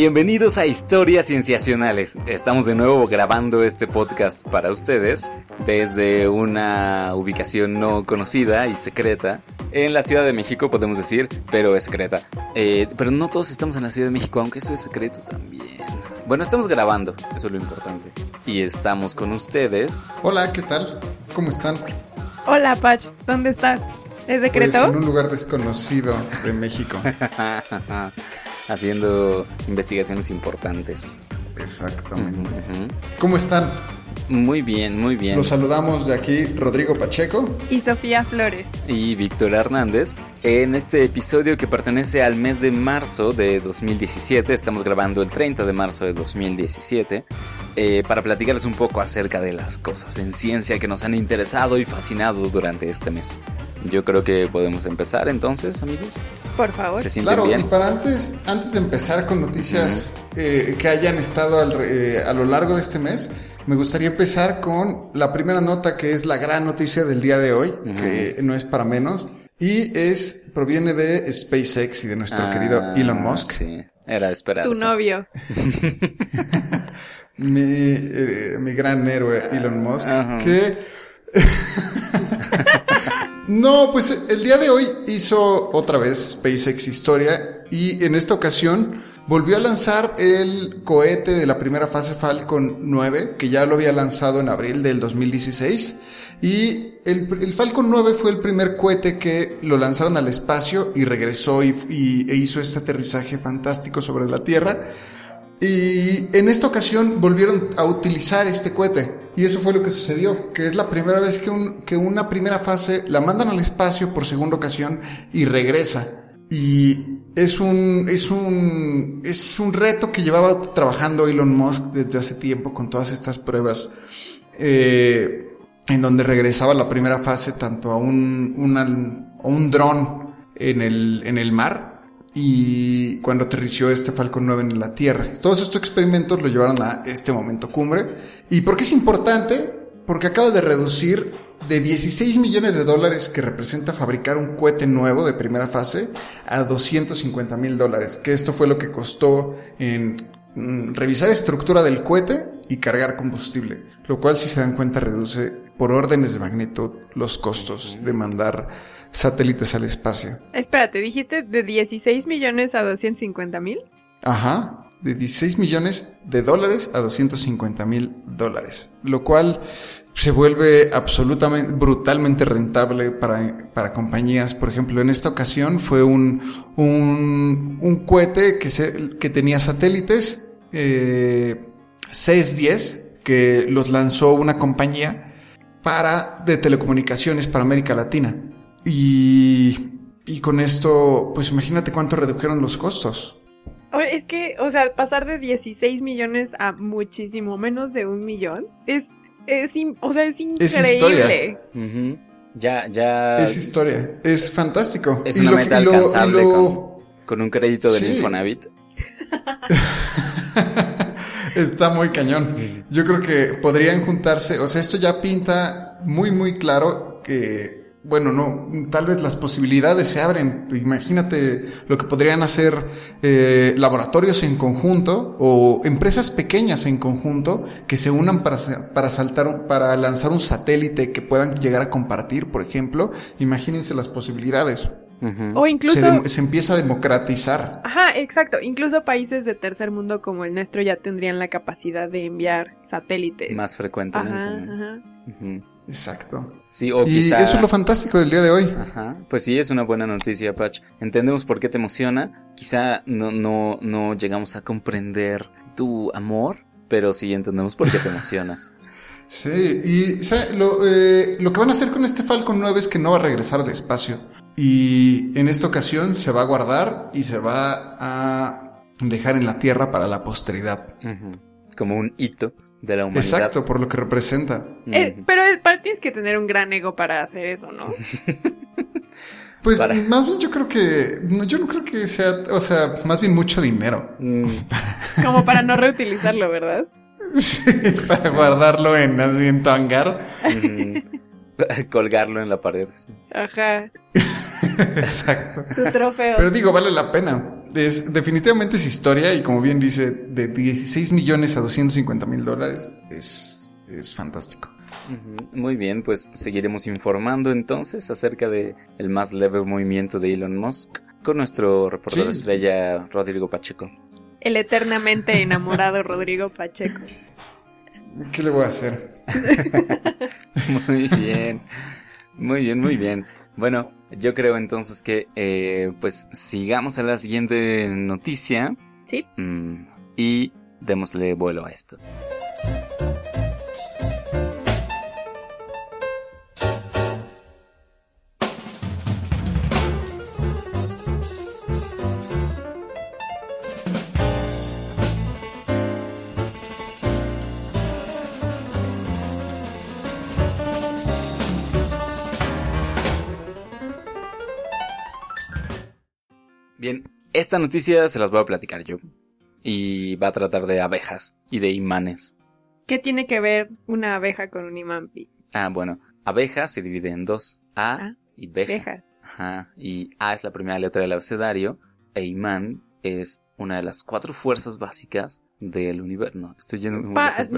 Bienvenidos a Historias Cienciacionales. Estamos de nuevo grabando este podcast para ustedes desde una ubicación no conocida y secreta en la Ciudad de México, podemos decir, pero es secreta. Eh, pero no todos estamos en la Ciudad de México, aunque eso es secreto también. Bueno, estamos grabando, eso es lo importante. Y estamos con ustedes. Hola, ¿qué tal? ¿Cómo están? Hola, Pach, ¿dónde estás? ¿Es secreto? Pues en un lugar desconocido de México. haciendo investigaciones importantes. Exactamente. ¿Cómo están? Muy bien, muy bien. Los saludamos de aquí Rodrigo Pacheco y Sofía Flores y Víctor Hernández en este episodio que pertenece al mes de marzo de 2017. Estamos grabando el 30 de marzo de 2017 eh, para platicarles un poco acerca de las cosas en ciencia que nos han interesado y fascinado durante este mes. Yo creo que podemos empezar entonces, amigos. Por favor. ¿Se claro, bien? y para antes, antes de empezar con noticias eh, que hayan estado eh, a lo largo de este mes, me gustaría empezar con la primera nota que es la gran noticia del día de hoy, que no es para menos, y es proviene de SpaceX y de nuestro ah, querido Elon Musk. Sí, era esperar. Tu novio. mi, eh, mi gran héroe Elon Musk, que no, pues el día de hoy hizo otra vez SpaceX historia y en esta ocasión volvió a lanzar el cohete de la primera fase Falcon 9, que ya lo había lanzado en abril del 2016. Y el, Falcon 9 fue el primer cohete que lo lanzaron al espacio y regresó y, e hizo este aterrizaje fantástico sobre la Tierra. Y en esta ocasión volvieron a utilizar este cohete. Y eso fue lo que sucedió, que es la primera vez que, que una primera fase la mandan al espacio por segunda ocasión y regresa. Y es un, es un, es un reto que llevaba trabajando Elon Musk desde hace tiempo con todas estas pruebas, eh, en donde regresaba la primera fase tanto a un, un dron en el, en el mar y cuando aterrició este Falcon 9 en la Tierra. Todos estos experimentos lo llevaron a este momento cumbre. ¿Y por qué es importante? Porque acaba de reducir de 16 millones de dólares que representa fabricar un cohete nuevo de primera fase a 250 mil dólares, que esto fue lo que costó en mm, revisar estructura del cohete y cargar combustible, lo cual si se dan cuenta reduce por órdenes de magnitud los costos de mandar satélites al espacio. Espérate, dijiste de 16 millones a 250 mil. Ajá, de 16 millones de dólares a 250 mil dólares, lo cual se vuelve absolutamente, brutalmente rentable para, para compañías. Por ejemplo, en esta ocasión fue un, un, un cohete que, se, que tenía satélites eh, 610 que los lanzó una compañía para, de telecomunicaciones para América Latina. Y, y con esto, pues imagínate cuánto redujeron los costos. Es que, o sea, pasar de 16 millones a muchísimo menos de un millón es es, o sea, es increíble. Ya, ya. Es historia. Es fantástico. Es una meta alcanzable con, un crédito del Infonavit. Está muy cañón. Yo creo que podrían juntarse, o sea, esto ya pinta muy, muy claro que bueno, no, tal vez las posibilidades se abren. Imagínate lo que podrían hacer eh, laboratorios en conjunto o empresas pequeñas en conjunto que se unan para, para saltar, para lanzar un satélite que puedan llegar a compartir, por ejemplo. Imagínense las posibilidades. O incluso... Se, empieza a democratizar. Ajá, exacto. Incluso países de tercer mundo como el nuestro ya tendrían la capacidad de enviar satélites. Más frecuentemente. Ajá, Exacto. Sí, o y eso es lo fantástico del día de hoy. Ajá. Pues sí, es una buena noticia, Patch. Entendemos por qué te emociona. Quizá no, no, no llegamos a comprender tu amor, pero sí entendemos por qué te emociona. sí, y Lo, eh, lo que van a hacer con este Falcon 9 es que no va a regresar al espacio y en esta ocasión se va a guardar y se va a dejar en la tierra para la posteridad. Como un hito. De la humanidad. Exacto, por lo que representa. Eh, pero para tienes que tener un gran ego para hacer eso, ¿no? Pues más bien yo creo que, yo no creo que sea, o sea, más bien mucho dinero. Mm. Como para no reutilizarlo, ¿verdad? Sí, para guardarlo en, así, en tu hangar. Colgarlo en la pared. Ajá. Exacto. Tu trofeo. Pero digo, vale la pena. Es, definitivamente es historia y como bien dice, de 16 millones a 250 mil dólares es, es fantástico. Muy bien, pues seguiremos informando entonces acerca de el más leve movimiento de Elon Musk con nuestro reportero estrella Rodrigo Pacheco. El eternamente enamorado Rodrigo Pacheco. ¿Qué le voy a hacer? muy bien, muy bien, muy bien. Bueno, yo creo entonces que eh, pues sigamos a la siguiente noticia. Sí. Mm, y démosle vuelo a esto. Esta noticia se las voy a platicar yo. Y va a tratar de abejas y de imanes. ¿Qué tiene que ver una abeja con un imán? Ah, bueno, abeja se divide en dos, A ah, y B. Abejas. Ajá, y A es la primera letra del abecedario, e imán es una de las cuatro fuerzas básicas del universo. No, estoy lleno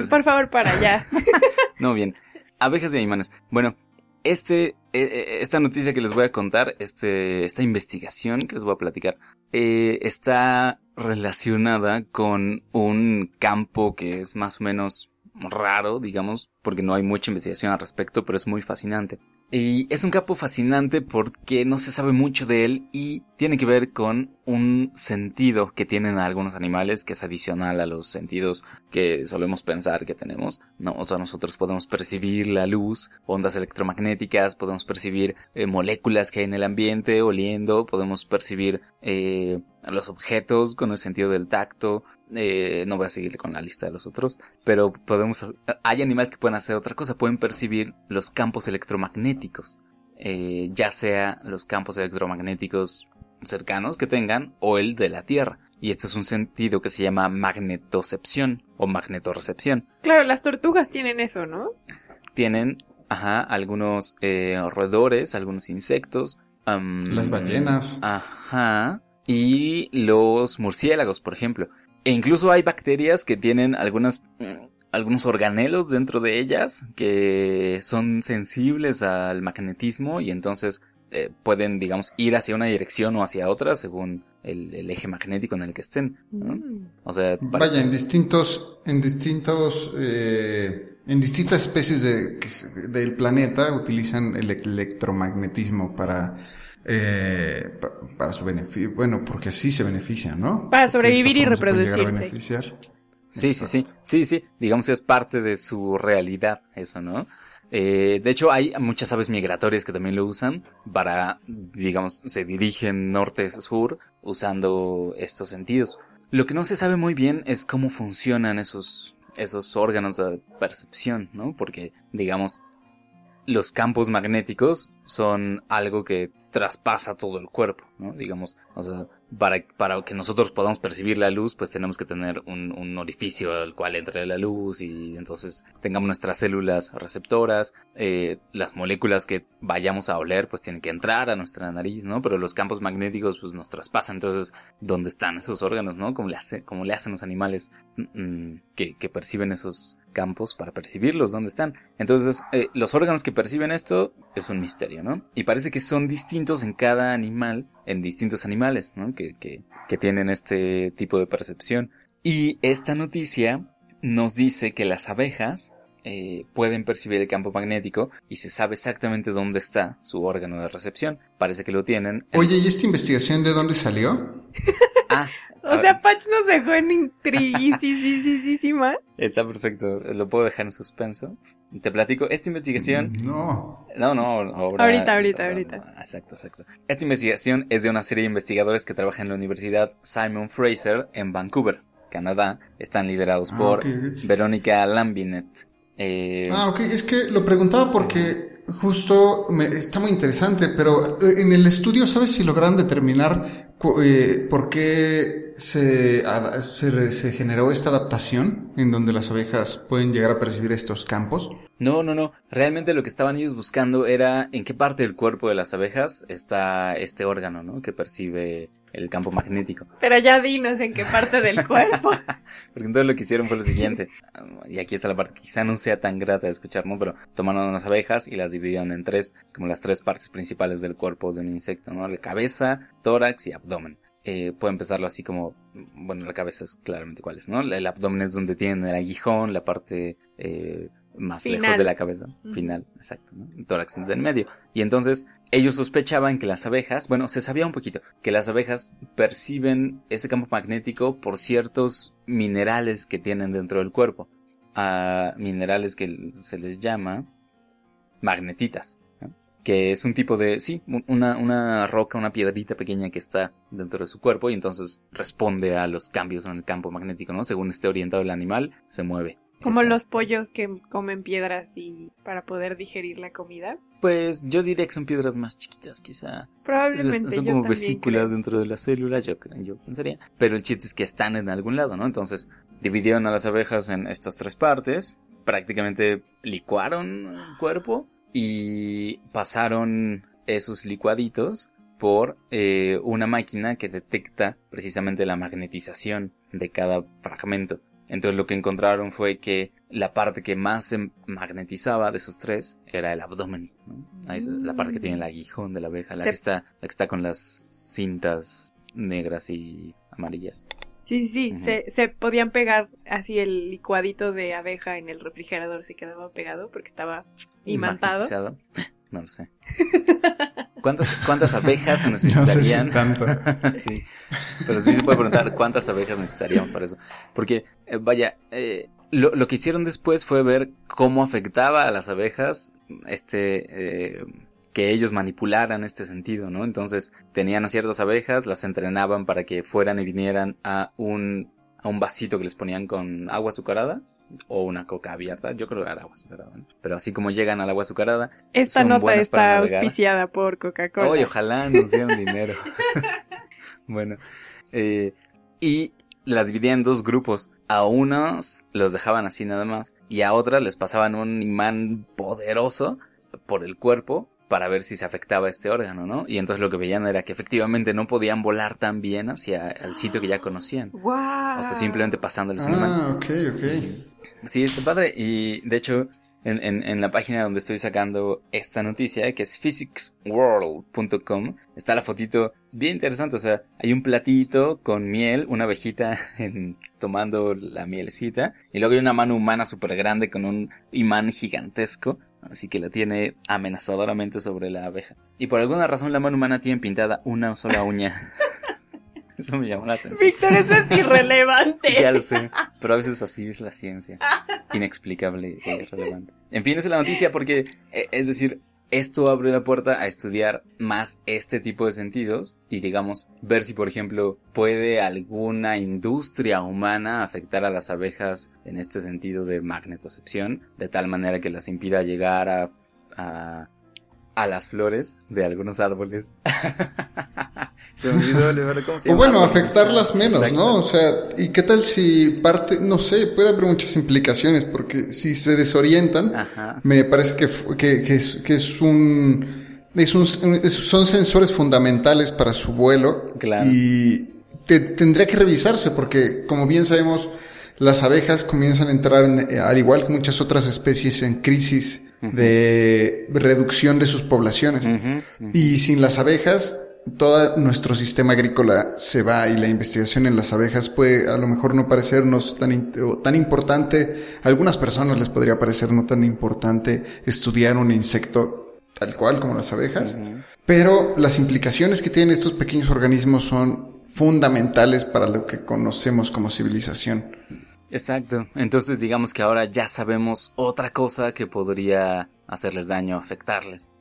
Por favor, para allá. no, bien. Abejas y imanes. Bueno, este, e, e, esta noticia que les voy a contar, este, esta investigación que les voy a platicar, eh, está relacionada con un campo que es más o menos raro, digamos, porque no hay mucha investigación al respecto, pero es muy fascinante. Y es un campo fascinante porque no se sabe mucho de él y tiene que ver con un sentido que tienen algunos animales que es adicional a los sentidos que solemos pensar que tenemos. No, o sea, nosotros podemos percibir la luz, ondas electromagnéticas, podemos percibir eh, moléculas que hay en el ambiente oliendo, podemos percibir eh, los objetos con el sentido del tacto, eh, no voy a seguir con la lista de los otros, pero podemos, hay animales que pueden hacer otra cosa, pueden percibir los campos electromagnéticos, eh, ya sea los campos electromagnéticos cercanos que tengan o el de la Tierra. Y este es un sentido que se llama magnetocepción o magnetorrecepción. Claro, las tortugas tienen eso, ¿no? Tienen, ajá, algunos eh, roedores, algunos insectos. las ballenas. Ajá. Y los murciélagos, por ejemplo. E incluso hay bacterias que tienen algunas, algunos organelos dentro de ellas que son sensibles al magnetismo y entonces eh, pueden, digamos, ir hacia una dirección o hacia otra según el, eje magnético en el que estén. Mm. O sea, vaya en distintos, en distintos, eh, en distintas especies de, del planeta utilizan el electromagnetismo para eh, para su beneficio, bueno, porque así se benefician, ¿no? Para sobrevivir y reproducirse. Sí, sí, sí, sí, sí, digamos es parte de su realidad eso, ¿no? Eh, de hecho, hay muchas aves migratorias que también lo usan para, digamos, se dirigen norte-sur usando estos sentidos. Lo que no se sabe muy bien es cómo funcionan esos, esos órganos de percepción, ¿no? Porque, digamos, los campos magnéticos son algo que traspasa todo el cuerpo, ¿no? Digamos, o sea, para, para que nosotros podamos percibir la luz, pues tenemos que tener un, un, orificio al cual entre la luz y entonces tengamos nuestras células receptoras, eh, las moléculas que vayamos a oler, pues tienen que entrar a nuestra nariz, ¿no? Pero los campos magnéticos, pues nos traspasan. Entonces, ¿dónde están esos órganos, no? Como le, hacen los animales mm, mm, que, que perciben esos campos para percibirlos, ¿dónde están? Entonces, eh, los órganos que perciben esto es un misterio, ¿no? Y parece que son distintos en cada animal, en distintos animales, ¿no? Que, que, que tienen este tipo de percepción. Y esta noticia nos dice que las abejas eh, pueden percibir el campo magnético y se sabe exactamente dónde está su órgano de recepción. Parece que lo tienen. Oye, ¿y esta investigación de dónde salió? ah, o sea, Patch nos dejó en intriguísima. Está perfecto, lo puedo dejar en suspenso. Te platico, esta investigación... No. No, no, ahorita, ahorita, ahorita. exacto, exacto. Esta investigación es de una serie de investigadores que trabajan en la Universidad Simon Fraser en Vancouver. Canadá, están liderados ah, por Verónica Lambinet. Eh, ah, ok, es que lo preguntaba porque justo me, está muy interesante, pero eh, en el estudio, ¿sabes si lograron determinar eh, por qué se, se, generó esta adaptación en donde las abejas pueden llegar a percibir estos campos? No, no, no. Realmente lo que estaban ellos buscando era en qué parte del cuerpo de las abejas está este órgano, ¿no? Que percibe el campo magnético. Pero ya dinos en qué parte del cuerpo. Porque entonces lo que hicieron fue lo siguiente, y aquí está la parte que quizá no sea tan grata de escuchar, ¿no? Pero tomaron unas abejas y las dividieron en tres, como las tres partes principales del cuerpo de un insecto, ¿no? La cabeza, tórax y abdomen. Eh, puedo empezarlo así como, bueno, la cabeza es claramente cuál es, ¿no? El abdomen es donde tienen el aguijón, la parte eh, más lejos de la cabeza, final, exacto, ¿no? El tórax en medio. Y entonces ellos sospechaban que las abejas, bueno, se sabía un poquito, que las abejas perciben ese campo magnético por ciertos minerales que tienen dentro del cuerpo. A minerales que se les llama magnetitas, que es un tipo de, sí, una, una roca, una piedrita pequeña que está dentro de su cuerpo y entonces responde a los cambios en el campo magnético, ¿no? Según esté orientado el animal, se mueve. Como los pollos que comen piedras y para poder digerir la comida. Pues yo diría que son piedras más chiquitas, quizá. Probablemente. Son como vesículas dentro de las células, yo creo, yo pensaría. Pero el chiste es que están en algún lado, ¿no? Entonces, dividieron a las abejas en estas tres partes, prácticamente licuaron el cuerpo y pasaron esos licuaditos por eh, una máquina que detecta precisamente la magnetización de cada fragmento. Entonces lo que encontraron fue que la parte que más se magnetizaba de esos tres era el abdomen. la parte que tiene el aguijón de la abeja, la, que está, la que está con las cintas negras y amarillas. Sí, sí, sí. se, podían pegar así el licuadito de abeja en el refrigerador, se quedaba pegado porque estaba imantado. No lo sé. ¿Cuántas, cuántas abejas se necesitarían? No sé tanto. sí. Pero sí se puede preguntar cuántas abejas necesitarían para eso. Porque, eh, vaya, eh, lo, lo, que hicieron después fue ver cómo afectaba a las abejas este eh, que ellos manipularan este sentido, ¿no? Entonces tenían a ciertas abejas, las entrenaban para que fueran y vinieran a un, a un vasito que les ponían con agua azucarada o una coca abierta, yo creo que era agua azucarada, pero así como llegan al agua azucarada. Esta nota está auspiciada por Coca-Cola. Oye, ojalá nos dieran dinero. bueno, eh, y las dividían en dos grupos. A unos los dejaban así nada más y a otras les pasaban un imán poderoso por el cuerpo para ver si se afectaba este órgano, ¿no? Y entonces lo que veían era que efectivamente no podían volar tan bien hacia el sitio que ya conocían. Wow. O sea, simplemente pasándoles un imán. Ah, ok, ok. Sí, está padre. Y de hecho, en, en, en, la página donde estoy sacando esta noticia, que es physicsworld.com, está la fotito bien interesante. O sea, hay un platito con miel, una abejita en, tomando la mielecita, y luego hay una mano humana súper grande con un imán gigantesco. Así que la tiene amenazadoramente sobre la abeja. Y por alguna razón la mano humana tiene pintada una sola uña. Eso me llamó la atención. Víctor, eso es irrelevante. ya lo sé, pero a veces así es la ciencia. Inexplicable e irrelevante. En fin, esa es la noticia porque, eh, es decir, esto abre la puerta a estudiar más este tipo de sentidos y digamos ver si por ejemplo puede alguna industria humana afectar a las abejas en este sentido de magnetocepción de tal manera que las impida llegar a, a a las flores de algunos árboles. se me olvidó cómo se O bueno, afectarlas menos, ¿no? O sea, ¿y qué tal si parte, no sé, puede haber muchas implicaciones, porque si se desorientan, me parece que, que, que, es, que es un... Es un, son sensores fundamentales para su vuelo claro. y tendría que revisarse porque como bien sabemos las abejas comienzan a entrar en, al igual que muchas otras especies en crisis de reducción de sus poblaciones. Y sin las abejas, todo nuestro sistema agrícola se va y la investigación en las abejas puede a lo mejor no parecernos tan, tan importante. A algunas personas les podría parecer no tan importante estudiar un insecto tal cual como las abejas. Pero las implicaciones que tienen estos pequeños organismos son fundamentales para lo que conocemos como civilización. Exacto. Entonces digamos que ahora ya sabemos otra cosa que podría hacerles daño, afectarles.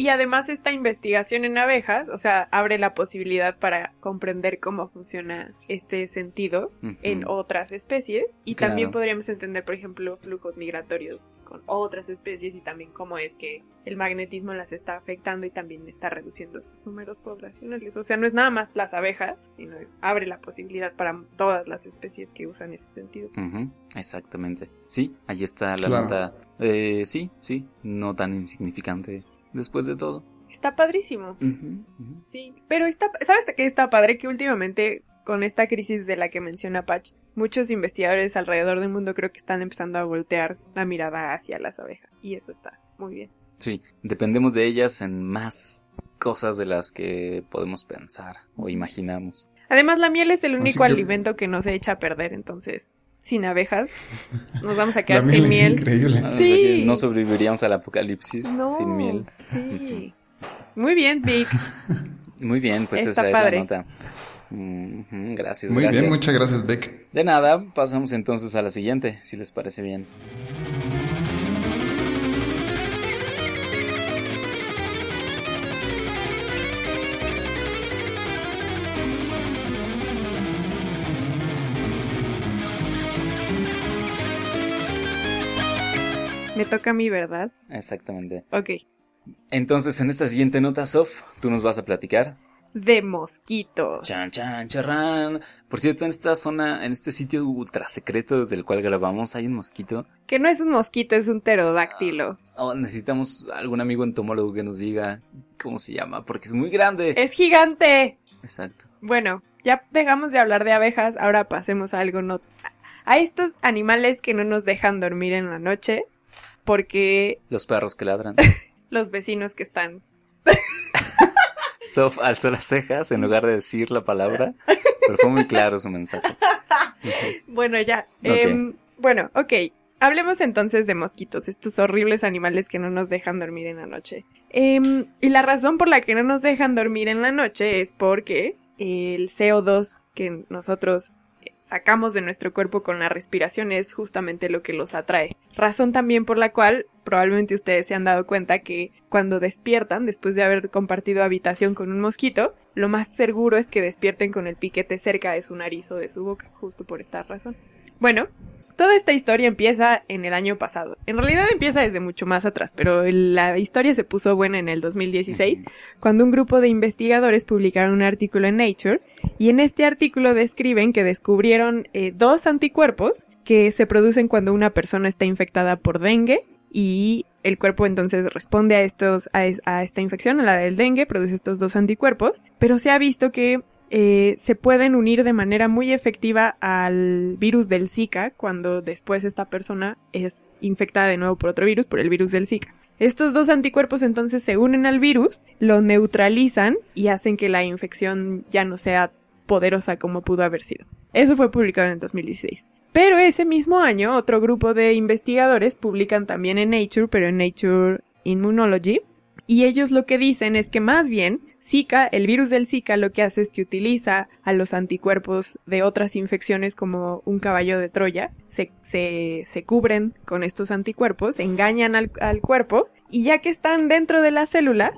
Y además esta investigación en abejas, o sea, abre la posibilidad para comprender cómo funciona este sentido en otras especies. Y también podríamos entender, por ejemplo, flujos migratorios con otras especies y también cómo es que el magnetismo las está afectando y también está reduciendo sus números poblacionales. O sea, no es nada más las abejas, sino abre la posibilidad para todas las especies que usan este sentido. Exactamente. Sí, ahí está la nota. Eh, sí, sí, no tan insignificante después de todo. Está padrísimo. Sí, pero está, ¿sabes qué está padre? Que últimamente con esta crisis de la que menciona Patch, muchos investigadores alrededor del mundo creo que están empezando a voltear la mirada hacia las abejas. Y eso está muy bien. Sí, dependemos de ellas en más cosas de las que podemos pensar o imaginamos. Además, la miel es el único alimento que no se echa a perder, entonces sin abejas. Nos vamos a quedar sin miel. increíble. Ah, sí. no sobreviviríamos al apocalipsis sin miel. Sí. Muy bien, Vic. Muy bien, pues esa es la nota. gracias. Muy bien, muchas gracias, Vic. De nada, pasamos entonces a la siguiente, si les parece bien. Me toca a mí, ¿verdad? Exactamente. Ok. Entonces, en esta siguiente nota, Sof, tú nos vas a platicar. De mosquitos. Chan, chan, charrán. Por cierto, en esta zona, en este sitio ultra secreto desde el cual grabamos, hay un mosquito. Que no es un mosquito, es un pterodáctilo. Oh, necesitamos algún amigo entomólogo que nos diga cómo se llama, porque es muy grande. Es gigante. Exacto. Bueno, ya dejamos de hablar de abejas, ahora pasemos a algo no... A estos animales que no nos dejan dormir en la noche, porque... Los perros que ladran. los vecinos que están... Sof alzó las cejas en lugar de decir la palabra, pero fue muy claro su mensaje. bueno, ya. Em, bueno, ok. Hablemos entonces de mosquitos, estos horribles animales que no nos dejan dormir en la noche. Em, y la razón por la que no nos dejan dormir en la noche es porque el CO2 que nosotros sacamos de nuestro cuerpo con la respiración es justamente lo que los atrae. Razón también por la cual probablemente ustedes se han dado cuenta que cuando despiertan, después de haber compartido habitación con un mosquito, lo más seguro es que despierten con el piquete cerca de su nariz o de su boca, justo por esta razón. Bueno, Toda esta historia empieza en el año pasado. En realidad empieza desde mucho más atrás, pero la historia se puso buena en el 2016, cuando un grupo de investigadores publicaron un artículo en Nature, y en este artículo describen que descubrieron eh, dos anticuerpos que se producen cuando una persona está infectada por dengue y el cuerpo entonces responde a estos a, esta infección, a la del dengue, produce estos dos anticuerpos, pero se ha visto que eh, se pueden unir de manera muy efectiva al virus del Zika cuando después esta persona es infectada de nuevo por otro virus, por el virus del Zika. Estos dos anticuerpos entonces se unen al virus, lo neutralizan y hacen que la infección ya no sea poderosa como pudo haber sido. Eso fue publicado en el 2016. Pero ese mismo año otro grupo de investigadores publican también en Nature, pero en Nature Immunology, y ellos lo que dicen es que más bien Zika, el virus del Zika lo que hace es que utiliza a los anticuerpos de otras infecciones como un caballo de Troya, se, se, se cubren con estos anticuerpos, engañan al, al cuerpo y ya que están dentro de las células,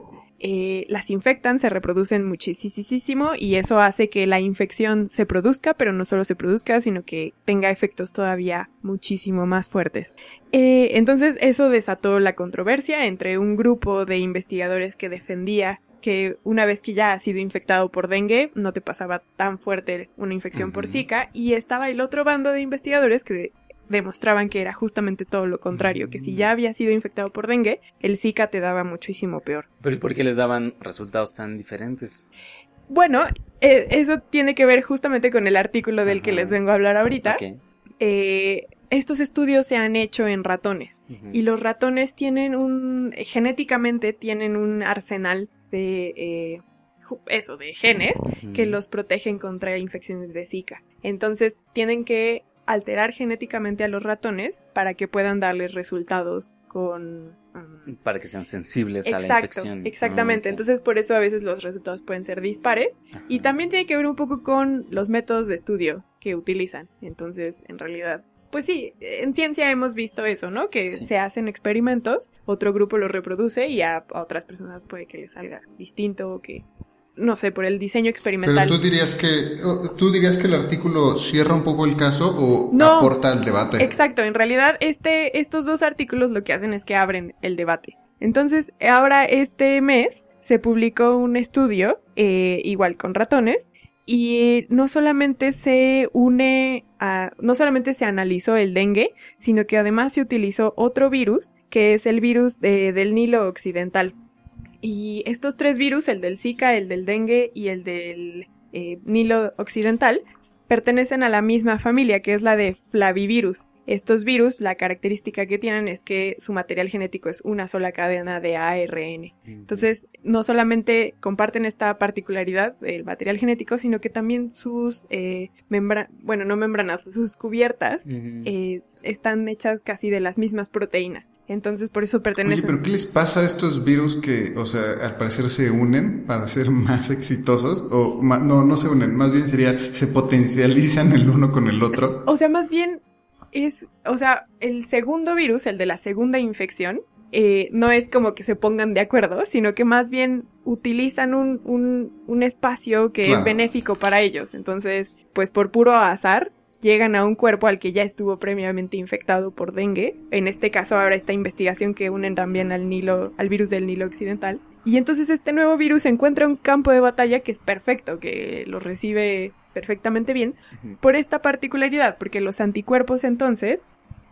eh, las infectan, se reproducen muchísimo y eso hace que la infección se produzca, pero no solo se produzca, sino que tenga efectos todavía muchísimo más fuertes. Eh, entonces eso desató la controversia entre un grupo de investigadores que defendía que una vez que ya has sido infectado por dengue, no te pasaba tan fuerte una infección por Zika, y estaba el otro bando de investigadores que demostraban que era justamente todo lo contrario, que si ya había sido infectado por dengue, el Zika te daba muchísimo peor. ¿Pero y por qué les daban resultados tan diferentes? Bueno, eh, eso tiene que ver justamente con el artículo del que les vengo a hablar ahorita. Eh, estos estudios se han hecho en ratones y los ratones tienen un, genéticamente tienen un arsenal de, eh, eso, de genes que los protegen contra infecciones de Zika. Entonces tienen que alterar genéticamente a los ratones para que puedan darles resultados con... Um, para que sean sensibles a la infección. Exactamente, ah, entonces por eso a veces los resultados pueden ser dispares y también tiene que ver un poco con los métodos de estudio que utilizan. Entonces, en realidad, pues sí, en ciencia hemos visto eso, ¿no? Que se hacen experimentos, otro grupo los reproduce y a, otras personas puede que les salga distinto o que no sé, por el diseño experimental. Pero tú dirías que tú dirías que el artículo cierra un poco el caso o aporta al debate. Exacto, en realidad este estos dos artículos lo que hacen es que abren el debate. Entonces, ahora este mes se publicó un estudio eh, igual con ratones y no solamente se une a, no solamente se analizó el dengue, sino que además se utilizó otro virus, que es el virus del Nilo Occidental. Y estos tres virus, el del Zika, el del dengue y el del eh, Nilo Occidental, pertenecen a la misma familia, que es la de Flavivirus. Estos virus, la característica que tienen es que su material genético es una sola cadena de ARN. Entonces, no solamente comparten esta particularidad del material genético, sino que también sus eh, membranas, bueno, no membranas, sus cubiertas eh, están hechas casi de las mismas proteínas. Entonces, por eso pertenecen. Oye, pero ¿qué les pasa a estos virus que, o sea, al parecer se unen para ser más exitosos? O no, no se unen, más bien sería, se potencializan el uno con el otro. O sea, más bien es, o sea, el segundo virus, el de la segunda infección, eh, no es como que se pongan de acuerdo, sino que más bien utilizan un, un, un espacio que es benéfico para ellos. Entonces, pues por puro azar, llegan a un cuerpo al que ya estuvo previamente infectado por dengue. En este caso, ahora esta investigación que unen también al Nilo, al virus del Nilo Occidental. Y entonces este nuevo virus encuentra un campo de batalla que es perfecto, que lo recibe perfectamente bien por esta particularidad, porque los anticuerpos entonces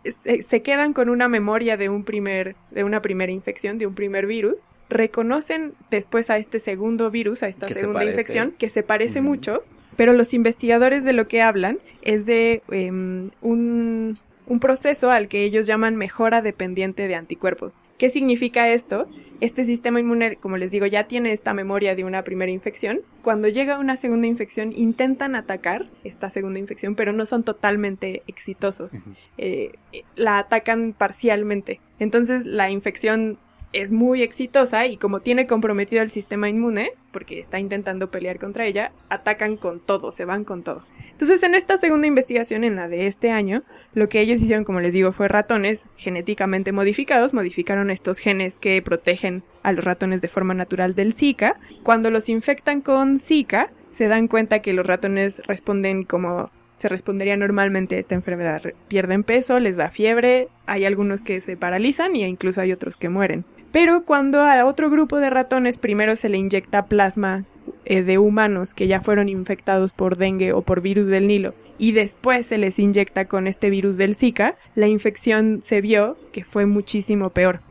se, quedan con una memoria de un primer, de una primera infección, de un primer virus, reconocen después a este segundo virus, a esta segunda infección, que se parece mucho, pero los investigadores de lo que hablan es de em, un, un proceso al que ellos llaman mejora dependiente de anticuerpos. ¿Qué significa esto? Este sistema inmune, como les digo, ya tiene esta memoria de una primera infección. Cuando llega una segunda infección, intentan atacar esta segunda infección, pero no son totalmente exitosos. Eh, la atacan parcialmente. Entonces la infección es muy exitosa y como tiene comprometido el sistema inmune, porque está intentando pelear contra ella, atacan con todo, se van con todo. Entonces, en esta segunda investigación, en la de este año, lo que ellos hicieron, como les digo, fue ratones genéticamente modificados, modificaron estos genes que protegen a los ratones de forma natural del Zika. Cuando los infectan con Zika, se dan cuenta que los ratones responden como se respondería normalmente a esta enfermedad. Pierden peso, les da fiebre, hay algunos que se paralizan y incluso hay otros que mueren. Pero cuando a otro grupo de ratones primero se le inyecta plasma eh, de humanos que ya fueron infectados por dengue o por virus del Nilo y después se les inyecta con este virus del Zika, la infección se vio que fue muchísimo peor.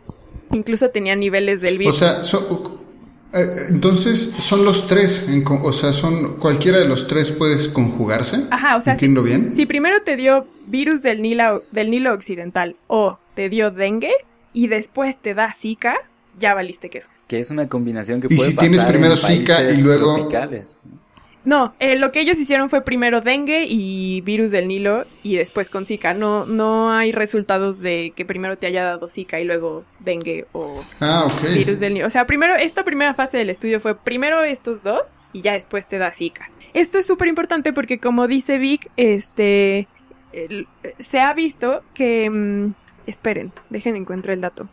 Incluso tenía niveles del virus. O sea, eh, entonces son los tres, o sea, son cualquiera de los tres puedes conjugarse. Ajá, o sea, ¿Entiendo bien? Si primero te dio virus del Nilo, del Nilo occidental o te dio dengue y después te da Zika, ya valiste queso. Que es una combinación que ¿Y puede si tienes primero Zika y luego tropicales. No, eh, lo que ellos hicieron fue primero dengue y virus del Nilo y después con Zika. No, no hay resultados de que primero te haya dado Zika y luego dengue o ah, virus del Nilo. O sea, primero, esta primera fase del estudio fue primero estos dos y ya después te da Zika. Esto es súper importante porque como dice Vic, este, se ha visto que... Mm, esperen, dejen encuentro el dato.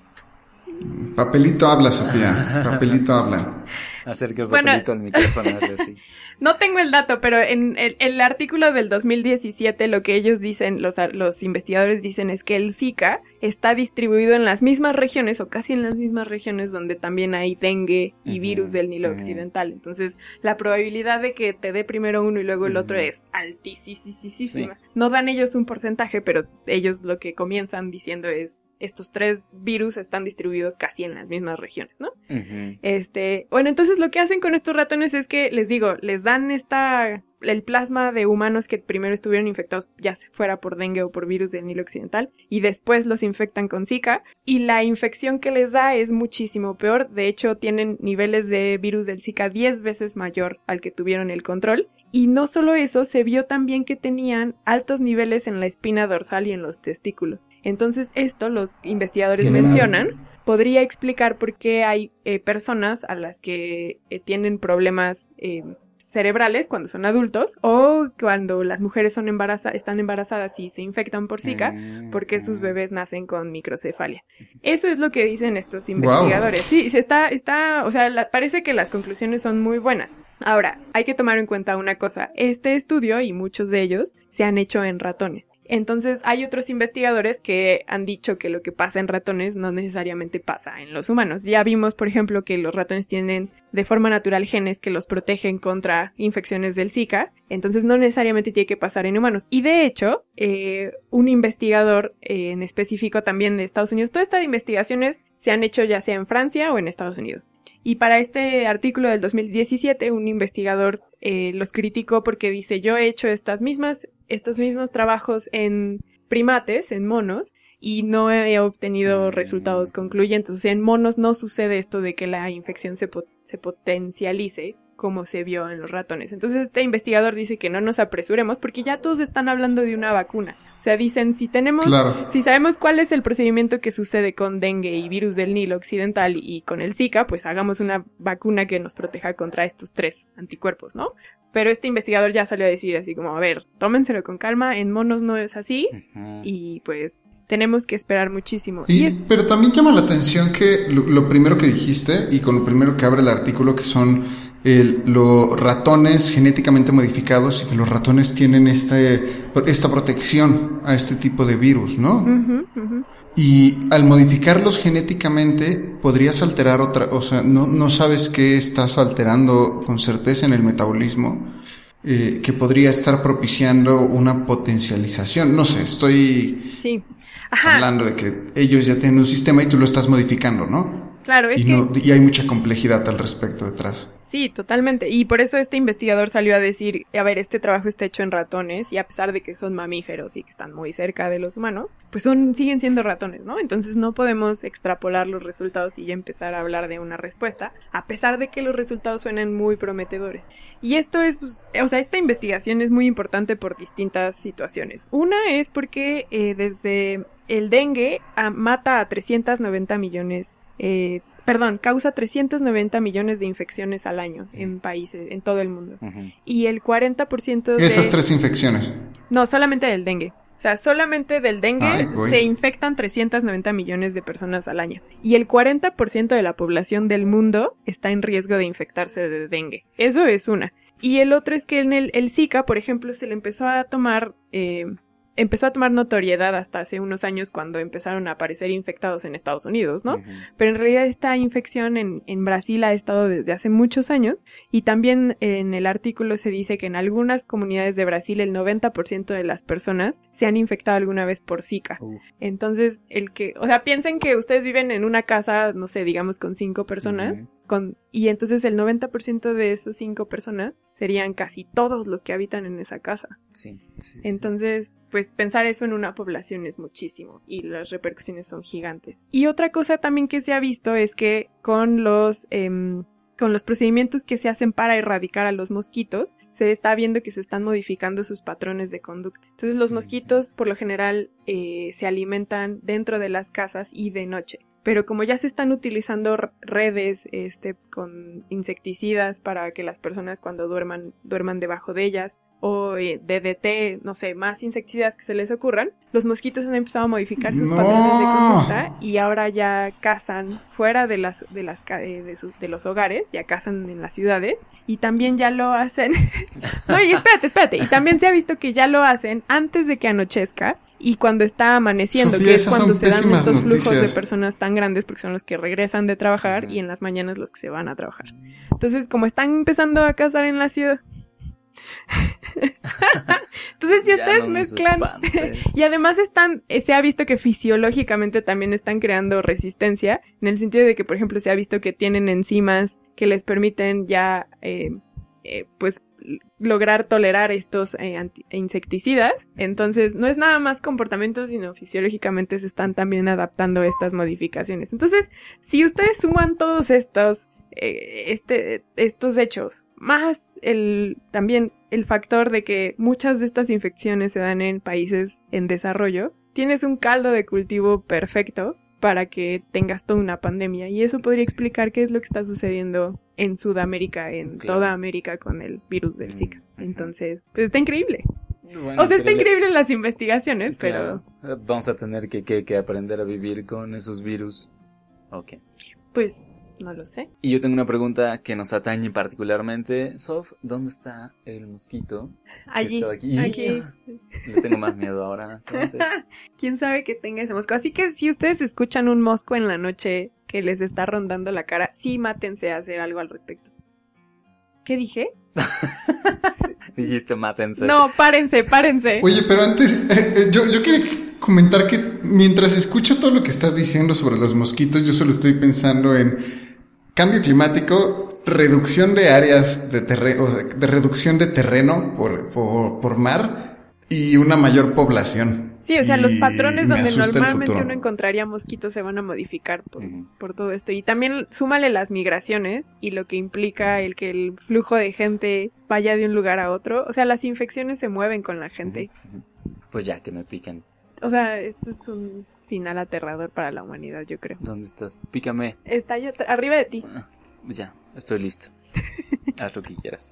Papelito habla, Sofía. Papelito habla. Acerca el papelito al micrófono, así. No tengo el dato, pero en el, artículo del 2017 lo que ellos dicen, los, los investigadores dicen es que el Zika está distribuido en las mismas regiones o casi en las mismas regiones donde también hay dengue y virus del Nilo Occidental. Entonces, la probabilidad de que te dé primero uno y luego el otro es altísima. No dan ellos un porcentaje, pero ellos lo que comienzan diciendo es estos tres virus están distribuidos casi en las mismas regiones, ¿no? Este, bueno, entonces lo que hacen con estos ratones es que les digo, les dan esta el plasma de humanos que primero estuvieron infectados, ya fuera por dengue o por virus del Nilo Occidental, y después los infectan con Zika, y la infección que les da es muchísimo peor. De hecho, tienen niveles de virus del Zika 10 veces mayor al que tuvieron el control. Y no solo eso, se vio también que tenían altos niveles en la espina dorsal y en los testículos. Entonces, esto los investigadores mencionan podría explicar por qué hay eh, personas a las que eh, tienen problemas eh, cerebrales cuando son adultos o cuando las mujeres son embaraza están embarazadas y se infectan por Zika Mm, porque sus mm. bebés nacen con microcefalia. Eso es lo que dicen estos investigadores. Sí, se está, está, o sea, la- parece que las conclusiones son muy buenas. Ahora, hay que tomar en cuenta una cosa. Este estudio y muchos de ellos se han hecho en ratones. Entonces, hay otros investigadores que han dicho que lo que pasa en ratones no necesariamente pasa en los humanos. Ya vimos, por ejemplo, que los ratones tienen de forma natural genes que los protegen contra infecciones del Zika, entonces no necesariamente tiene que pasar en humanos. Y de hecho, eh, un investigador eh, en específico también de Estados Unidos, todas estas investigaciones se han hecho ya sea en Francia o en Estados Unidos. Y para este artículo del 2017, un investigador eh, los criticó porque dice, yo he hecho estas mismas, estos mismos trabajos en primates, en monos, y no he obtenido resultados concluyentes. O sea, en monos no sucede esto de que la infección se, se potencialice como se vio en los ratones. Entonces este investigador dice que no nos apresuremos porque ya todos están hablando de una vacuna. O sea, dicen, si tenemos, Claro. si sabemos cuál es el procedimiento que sucede con dengue y virus del Nilo occidental y con el Zika, pues hagamos una vacuna que nos proteja contra estos tres anticuerpos, ¿no? Pero este investigador ya salió a decir así como, a ver, tómenselo con calma, en monos no es así y pues tenemos que esperar muchísimo. Y- Y es- Pero también llama la atención que lo, lo primero que dijiste y con lo primero que abre el artículo que son el- los ratones genéticamente modificados y que los ratones tienen este, esta protección a este tipo de virus, ¿no? Y al modificarlos genéticamente podrías alterar otra, o sea, no, no sabes qué estás alterando con certeza en el metabolismo eh, que podría estar propiciando una potencialización. No sé, estoy Sí. Ajá, hablando de que ellos ya tienen un sistema y tú lo estás modificando, ¿no? claro, es Y, que... no- y hay mucha complejidad al respecto detrás. Sí, totalmente. Y por eso este investigador salió a decir, a ver, este trabajo está hecho en ratones y a pesar de que son mamíferos y que están muy cerca de los humanos, pues son, siguen siendo ratones, ¿no? Entonces no podemos extrapolar los resultados y ya empezar a hablar de una respuesta, a pesar de que los resultados suenan muy prometedores. Y esto es, pues, o sea, esta investigación es muy importante por distintas situaciones. Una es porque eh, desde el dengue ah, mata a 390 millones eh, perdón, causa 390 millones de infecciones al año en países, en todo el mundo. Y el 40% de... Esas tres infecciones. No, solamente del dengue. O sea, solamente del dengue Ay, se infectan 390 millones de personas al año. Y el 40% de la población del mundo está en riesgo de infectarse de dengue. Eso es una. Y el otro es que en el, el Zika, por ejemplo, se le empezó a tomar... eh, empezó a tomar notoriedad hasta hace unos años cuando empezaron a aparecer infectados en Estados Unidos, ¿no? Pero en realidad esta infección en, en Brasil ha estado desde hace muchos años y también en el artículo se dice que en algunas comunidades de Brasil el 90% de las personas se han infectado alguna vez por Zika. Uh. Entonces, el que, o sea, piensen que ustedes viven en una casa, no sé, digamos con cinco personas. Con, y entonces el 90% de esas cinco personas serían casi todos los que habitan en esa casa. Sí, sí. Entonces, pues pensar eso en una población es muchísimo y las repercusiones son gigantes. Y otra cosa también que se ha visto es que con los em, con los procedimientos que se hacen para erradicar a los mosquitos, se está viendo que se están modificando sus patrones de conducta. Entonces los mosquitos por lo general eh, se alimentan dentro de las casas y de noche. Pero como ya se están utilizando redes este, con insecticidas para que las personas cuando duerman duerman debajo de ellas o eh, DDT, no sé, más insecticidas que se les ocurran, los mosquitos han empezado a modificar sus No. patrones de conducta y ahora ya cazan fuera de las de las eh, de, sus- de los hogares, ya cazan en las ciudades y también ya lo hacen. no, y espérate, espérate, y también se ha visto que ya lo hacen antes de que anochezca y cuando está amaneciendo, Sofía, que es cuando se dan estos flujos noticias. de personas tan grandes porque son los que regresan de trabajar y en las mañanas los que se van a trabajar. Entonces, como están empezando a cazar en la ciudad. Entonces, si Ya ustedes no mezclan y además están, eh, se ha visto que fisiológicamente también están creando resistencia, en el sentido de que, por ejemplo, se ha visto que tienen enzimas que les permiten ya, eh, eh, pues, lograr tolerar estos eh, insecticidas. Entonces, no es nada más comportamiento, sino fisiológicamente se están también adaptando estas modificaciones. Entonces, si ustedes suman todos estos, eh, este, estos hechos, más el, también el factor de que muchas de estas infecciones se dan en países en desarrollo, tienes un caldo de cultivo perfecto para que tengas toda una pandemia. Y eso podría explicar qué es lo que está sucediendo en Sudamérica, en toda América con el virus del Zika. Entonces, pues está increíble. o sea, está increíble en las investigaciones, pero... Vamos a tener que, que, que aprender a vivir con esos virus. Ok. Pues no lo sé. Y yo tengo una pregunta que nos atañe particularmente. Sof, ¿dónde está el mosquito? Allí. Aquí. aquí. Le tengo más miedo ahora. ¿Quién sabe que tenga ese mosco? Así que si ustedes escuchan un mosco en la noche que les está rondando la cara, sí mátense a hacer algo al respecto. ¿Qué dije? Dijiste mátense. No, párense, párense. Oye, pero antes, eh, eh, yo, yo quería comentar que mientras escucho todo lo que estás diciendo sobre los mosquitos, yo solo estoy pensando en cambio climático, reducción de áreas de terreno, o sea, de reducción de terreno por, por, mar y una mayor población. Sí, o sea, los patrones donde normalmente uno encontraría mosquitos se van a modificar por, por, todo esto. Y también súmale las migraciones y lo que implica el que el flujo de gente vaya de un lugar a otro. O sea, las infecciones se mueven con la gente. Pues ya, que me piquen. O sea, esto es un final aterrador para la humanidad, yo creo. ¿Dónde estás? Pícame. Está arriba de ti. Ah, ya, estoy listo. Haz lo que quieras.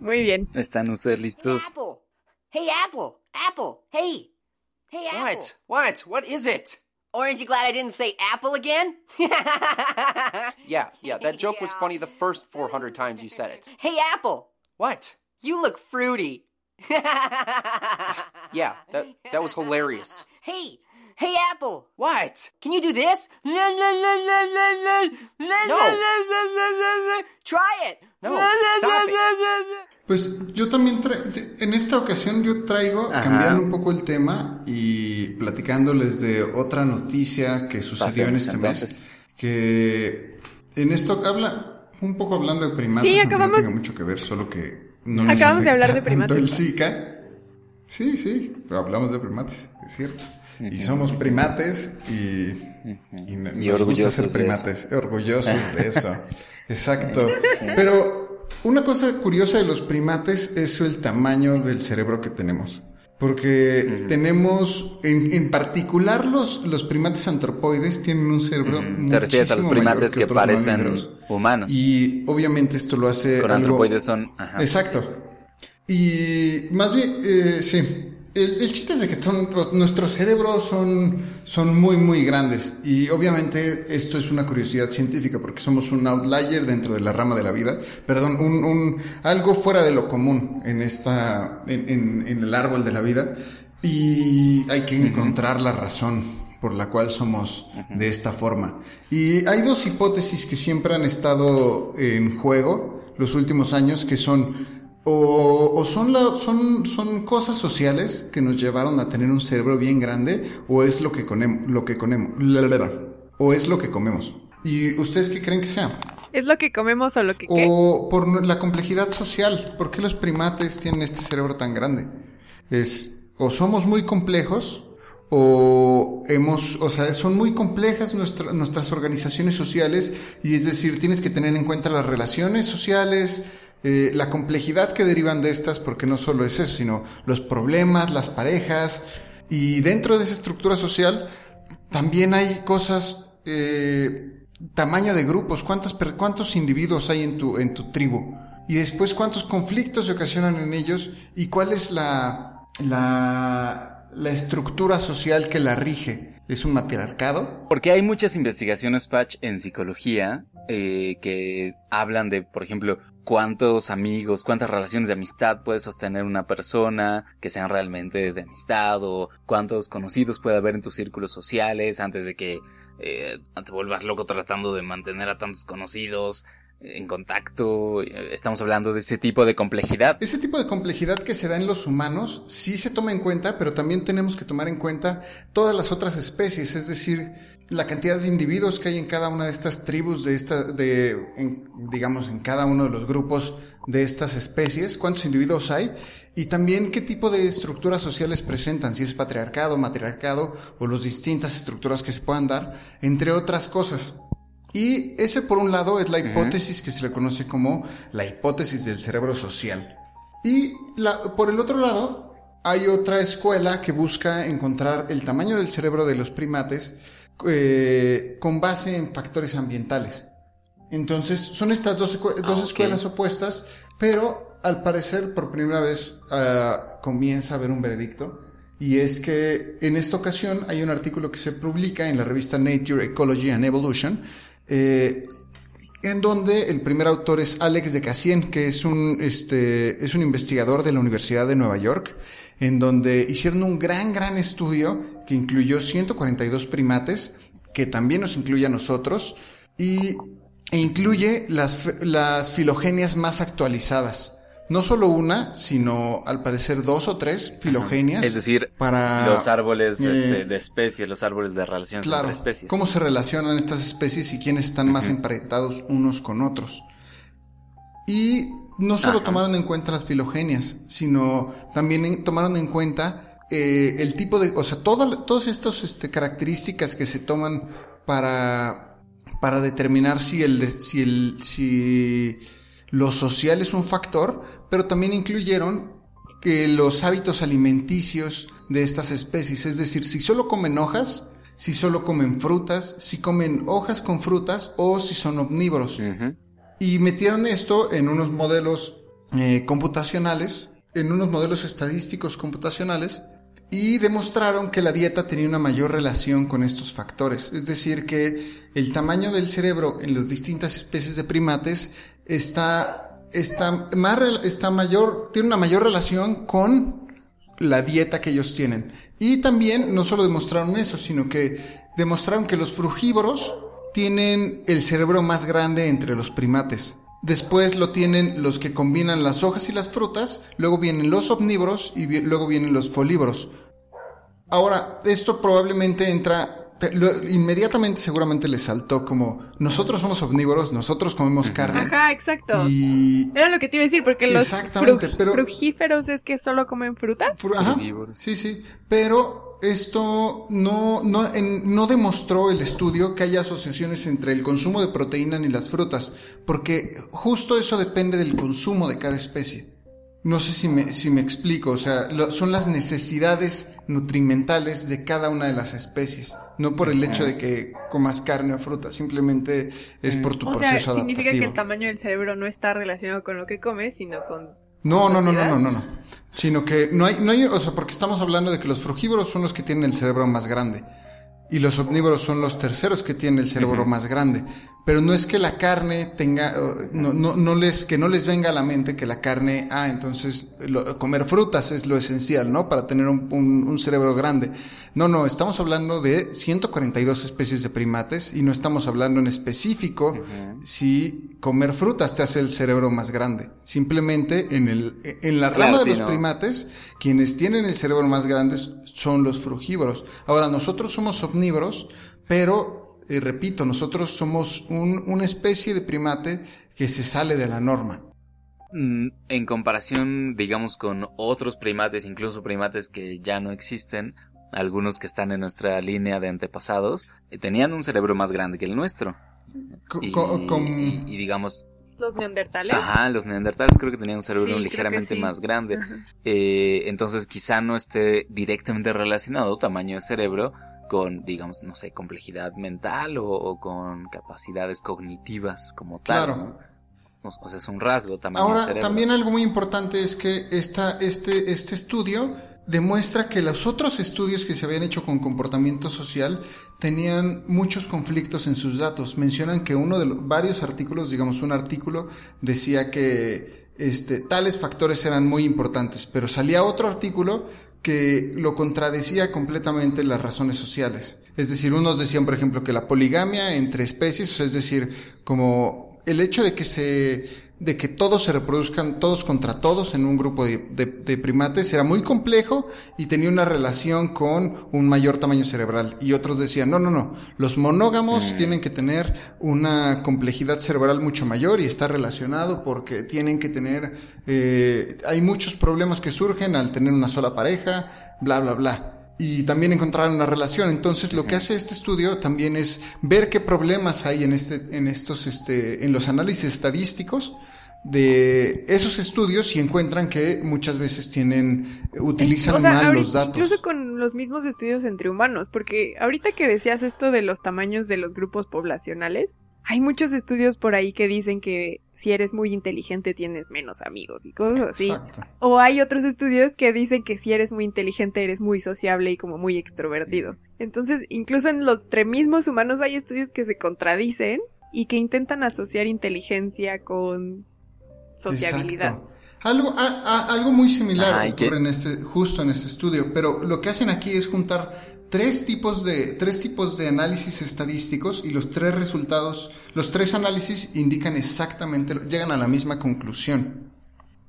Muy bien. ¿Están ustedes listos? Apple. Hey, Apple. Apple. Hey. Hey, Apple. What? What? What is it? Aren't you glad I didn't say apple again? yeah, yeah, that joke was funny the first 400 times you said it. Hey, Apple. What? You look fruity. yeah, that, that was hilarious. Hey, Hey, Apple! What? Can you do this? No! Try it! No, stop Pues yo también, en esta ocasión yo traigo, cambiando un poco el tema y platicándoles de otra noticia que sucedió en este mes, que en esto habla, un poco hablando de primates, sí, acabamos, no tiene mucho que ver, solo que no Acabamos de hablar de primates. El Zika. Sí, sí, hablamos de primates, es cierto. Y somos primates y, y, nos gusta ser primates, orgullosos de eso. Exacto. Pero una cosa curiosa de los primates es el tamaño del cerebro que tenemos. Porque tenemos, en, en, particular los, los primates antropoides tienen un cerebro uh Te refieres a los primates que, parecen humanos. Y obviamente esto lo hace Con antropoides son... Exacto. Y más bien, eh, sí, el, chiste es de que son, nuestros cerebros son, son muy, muy grandes. Y obviamente esto es una curiosidad científica porque somos un outlier dentro de la rama de la vida. Perdón, un, un algo fuera de lo común en, esta, en, en, el árbol de la vida. Y hay que encontrar la razón por la cual somos de esta forma. Y hay dos hipótesis que siempre han estado en juego los últimos años que son o, son, son, son cosas sociales que nos llevaron a tener un cerebro bien grande, o es lo que, lo que comemos, o es lo que comemos. ¿Y ustedes qué creen que sea? ¿Es lo que comemos o lo que O por la complejidad social. ¿Por qué los primates tienen este cerebro tan grande? Es, o somos muy complejos, o hemos, o sea, son muy complejas nuestras organizaciones sociales, y es decir, tienes que tener en cuenta las relaciones sociales, eh, la complejidad que derivan de estas, porque no solo es eso, sino los problemas, las parejas, y dentro de esa estructura social también hay cosas, eh, tamaño de grupos, cuántos, cuántos individuos hay en tu, en tu tribu, y después cuántos conflictos se ocasionan en ellos, y cuál es la, la, la estructura social que la rige. ¿Es un matriarcado? Porque hay muchas investigaciones, Patch, en psicología eh, que hablan de, por ejemplo, cuántos amigos, cuántas relaciones de amistad puede sostener una persona que sean realmente de amistad o cuántos conocidos puede haber en tus círculos sociales antes de que eh, te vuelvas loco tratando de mantener a tantos conocidos en contacto. Estamos hablando de ese tipo de complejidad. Ese tipo de complejidad que se da en los humanos sí se toma en cuenta, pero también tenemos que tomar en cuenta todas las otras especies, es decir, la cantidad de individuos que hay en cada una de estas tribus, de esta, de, digamos, en cada uno de los grupos de estas especies, cuántos individuos hay y también qué tipo de estructuras sociales presentan, si es patriarcado, matriarcado o las distintas estructuras que se puedan dar, entre otras cosas. Y ese por un lado es la hipótesis que se le conoce como la hipótesis del cerebro social. Y la, por el otro lado hay otra escuela que busca encontrar el tamaño del cerebro de los primates eh, con base en factores ambientales. Entonces, son estas dos, Ah, escuelas opuestas, pero al parecer por primera vez ah, comienza a haber un veredicto. Y es que en esta ocasión hay un artículo que se publica en la revista Nature Ecology and Evolution, eh, en donde el primer autor es Alex de Cassien, que es un, este, es un investigador de la Universidad de Nueva York, en donde hicieron un gran, gran estudio que incluyó 142 primates, que también nos incluye a nosotros, y, e incluye las, las filogenias más actualizadas. No solo una, sino al parecer dos o tres filogenias. Es decir, para los árboles eh, este, de especies, los árboles de relaciones Claro, entre especies. cómo se relacionan estas especies y quiénes están más emparentados unos con otros. Y no solo Ajá. tomaron en cuenta las filogenias, sino también tomaron en cuenta eh, el tipo de, o sea, toda- todas estas este, características que se toman para, para determinar si el, si el, si lo social es un factor, pero también incluyeron que los hábitos alimenticios de estas especies, es decir, si solo comen hojas, si solo comen frutas, si comen hojas con frutas o si son omnívoros. Y metieron esto en unos modelos eh, computacionales, en unos modelos estadísticos computacionales, y demostraron que la dieta tenía una mayor relación con estos factores. Es decir, que el tamaño del cerebro en las distintas especies de primates está, está, más, está mayor, tiene una mayor relación con la dieta que ellos tienen. Y también no solo demostraron eso, sino que demostraron que los frugívoros tienen el cerebro más grande entre los primates. Después lo tienen los que combinan las hojas y las frutas, luego vienen los omnívoros y vi- luego vienen los folívoros. Ahora, esto probablemente entra, lo- inmediatamente seguramente les saltó como, nosotros somos omnívoros, nosotros comemos carne. Ajá, exacto. Y Era lo que te iba a decir, porque los frug- pero- frugíferos es que solo comen frutas. Fru- Ajá. Sí, sí. Pero esto no, no, en- no demostró el estudio que haya asociaciones entre el consumo de proteína ni las frutas, porque justo eso depende del consumo de cada especie. No sé si me, si me explico, o sea, lo- son las necesidades nutrimentales de cada una de las especies, no por el hecho de que comas carne o fruta, simplemente es por tu O sea, proceso significa que el tamaño del cerebro no está relacionado con lo que comes, sino con... No, no, no, no, no, no, no. Sino que no hay, no hay, o sea, porque estamos hablando de que los frugívoros son los que tienen el cerebro más grande. Y los omnívoros son los terceros que tienen el cerebro más grande. Pero no es que la carne tenga, no, no, no les, que no les venga a la mente que la carne, ah, entonces lo- comer frutas es lo esencial, ¿no? Para tener un, un- un cerebro grande. No, no, estamos hablando de 142 especies de primates y no estamos hablando en específico si comer frutas te hace el cerebro más grande. Simplemente en el, en la Claro, rama de los no. primates, quienes tienen el cerebro más grande son los frugívoros. Ahora, nosotros somos omnívoros, pero, eh, repito, nosotros somos un- una especie de primate que se sale de la norma. Mm, En comparación, digamos, con otros primates, incluso primates que ya no existen, algunos que están en nuestra línea de antepasados, eh, tenían un cerebro más grande que el nuestro. Co- Y, digamos, Los neandertales. ajá, los neandertales creo que tenían un cerebro Sí, ligeramente sí. más grande. Eh, entonces quizá no esté directamente relacionado tamaño de cerebro con, digamos, no sé, complejidad mental o, o con capacidades cognitivas como tal. Claro. ¿no? O, sea, es un rasgo de Ahora, también algo muy importante es que esta, este, este estudio demuestra que los otros estudios que se habían hecho con comportamiento social tenían muchos conflictos en sus datos. Mencionan que uno de los varios artículos, digamos un artículo, decía que este, tales factores eran muy importantes, pero salía otro artículo que lo contradecía completamente las razones sociales. Es decir, unos decían, por ejemplo, que la poligamia entre especies, es decir, como el hecho de que se de que todos se reproduzcan todos contra todos en un grupo de, de- de primates. Era muy complejo y tenía una relación con un mayor tamaño cerebral. Y otros decían, no, no, no, los monógamos tienen que tener una complejidad cerebral mucho mayor y está relacionado porque tienen que tener, eh, hay muchos problemas que surgen al tener una sola pareja, bla, bla, bla y también encontraron una relación. Entonces, lo que hace este estudio también es ver qué problemas hay en este, en estos, este, en los análisis estadísticos de esos estudios y encuentran que muchas veces tienen, utilizan O sea, mal ahorita- los datos. Incluso con los mismos estudios entre humanos, porque ahorita que decías esto de los tamaños de los grupos poblacionales, hay muchos estudios por ahí que dicen que si eres muy inteligente tienes menos amigos y cosas así. Exacto. O hay otros estudios que dicen que si eres muy inteligente eres muy sociable y como muy extrovertido. Entonces, incluso en los entre mismos humanos hay estudios que se contradicen y que intentan asociar inteligencia con sociabilidad. Exacto. Algo, a- a- algo muy similar Ay, ocurre en este, justo en este estudio, pero lo que hacen aquí es juntar tres tipos de, tres tipos de análisis estadísticos y los tres resultados, los tres análisis indican exactamente, llegan a la misma conclusión.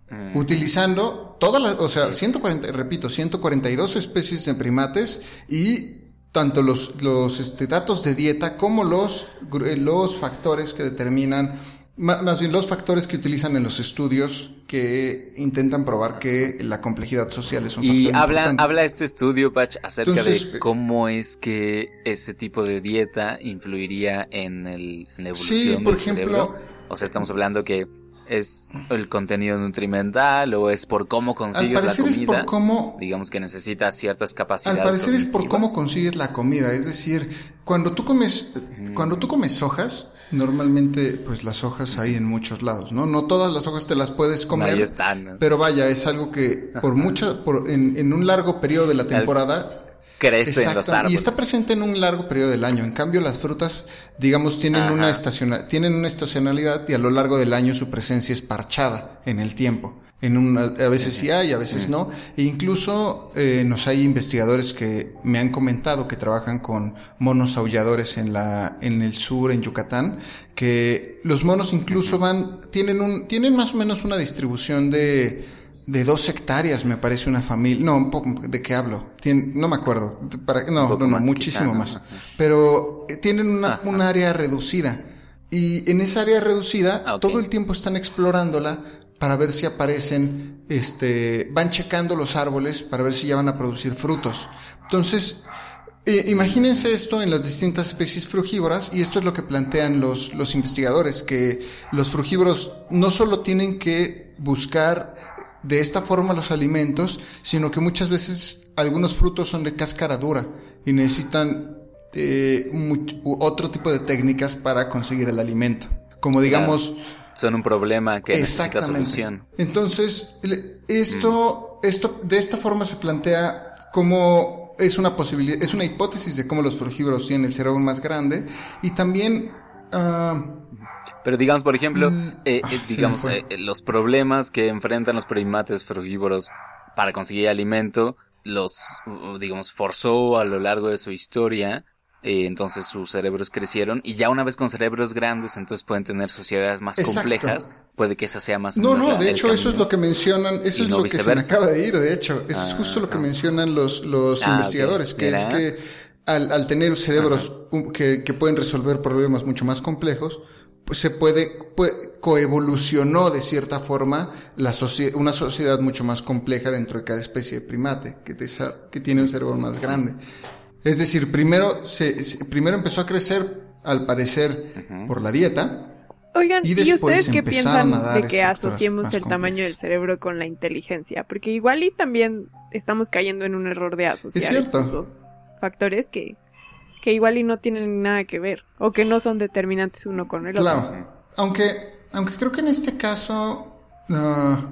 Mm. Utilizando todas las, o sea, 140, repito, 142 especies de primates y tanto los, los este, datos de dieta como los, eh, los factores que determinan, más bien los factores que utilizan en los estudios que intentan probar que la complejidad social es un Y factor habla, importante. habla este estudio, Patch, acerca Entonces, de cómo es que ese tipo de dieta influiría en, el, en la evolución Sí, por del ejemplo- cerebro. O sea, estamos hablando que es el contenido nutrimental o es por cómo Al consigues la parecer es comida. por cómo Digamos que necesitas ciertas capacidades. Al parecer es por cómo consigues la comida, es decir, cuando tú comes, cuando tú comes hojas, normalmente pues las hojas hay en muchos lados, ¿no? No todas las hojas te las puedes comer, Ahí están. ¿no? pero vaya, es algo que por mucha, por, en, en un largo periodo de la temporada Crece en los árboles. Y está presente en un largo periodo del año. En cambio, las frutas, digamos, tienen Ajá. una estaciona- tienen una estacionalidad y a lo largo del año su presencia es parchada en el tiempo. En una, a veces sí hay, a veces no. E incluso eh, nos hay investigadores que me han comentado que trabajan con monos aulladores en la, en el sur, en Yucatán, que los monos incluso van, tienen un, tienen más o menos una distribución de, de dos hectáreas, me parece una familia. No, un poco, ¿de qué hablo? Tien- no me acuerdo. Para, no, no, no, muchísimo quizá, ¿no? más. Pero eh, tienen una, un área reducida. Y en esa área reducida, Ah, todo el tiempo están explorándola para ver si aparecen, este, van checando los árboles para ver si ya van a producir frutos. Entonces, eh, imagínense esto en las distintas especies frugívoras y esto es lo que plantean los, los investigadores, que los frugívoros no solo tienen que buscar de esta forma los alimentos, sino que muchas veces algunos frutos son de cáscara dura y necesitan eh, otro tipo de técnicas para conseguir el alimento. Como digamos, Son un problema que necesita solución. Entonces, esto, esto, de esta forma se plantea como es una posibilidad, es una hipótesis de cómo los frugívoros tienen el cerebro más grande y también, ah, Pero digamos, por ejemplo, Mm, eh, ah, eh, digamos, eh, eh, los problemas que enfrentan los primates frugívoros para conseguir alimento, los, uh, digamos, forzó a lo largo de su historia, eh, entonces sus cerebros crecieron, y ya una vez con cerebros grandes, entonces pueden tener sociedades más Exacto. complejas, puede que esa sea más no, no, de hecho eso es lo que mencionan, eso es no lo que se me acaba de ir, de hecho, eso es justo lo que Ajá. mencionan los, los Ah, investigadores, que es que al, al tener cerebros que, que pueden resolver problemas mucho más complejos, pues se puede, puede- coevolucionó de cierta forma la socie- una sociedad mucho más compleja dentro de cada especie de primate, que, desa- que tiene un cerebro más grande. Es decir, primero, se, se- primero empezó a crecer, al parecer, por la dieta, Oigan, Y ¿y, después ustedes qué piensan de que asociemos el tamaño del cerebro con la inteligencia? Porque igual y también estamos cayendo en un error de asociar cierto. estos dos factores que, que igual y no tienen nada que ver o que no son determinantes uno con el otro. Claro. Aunque, aunque creo que en este caso, ah,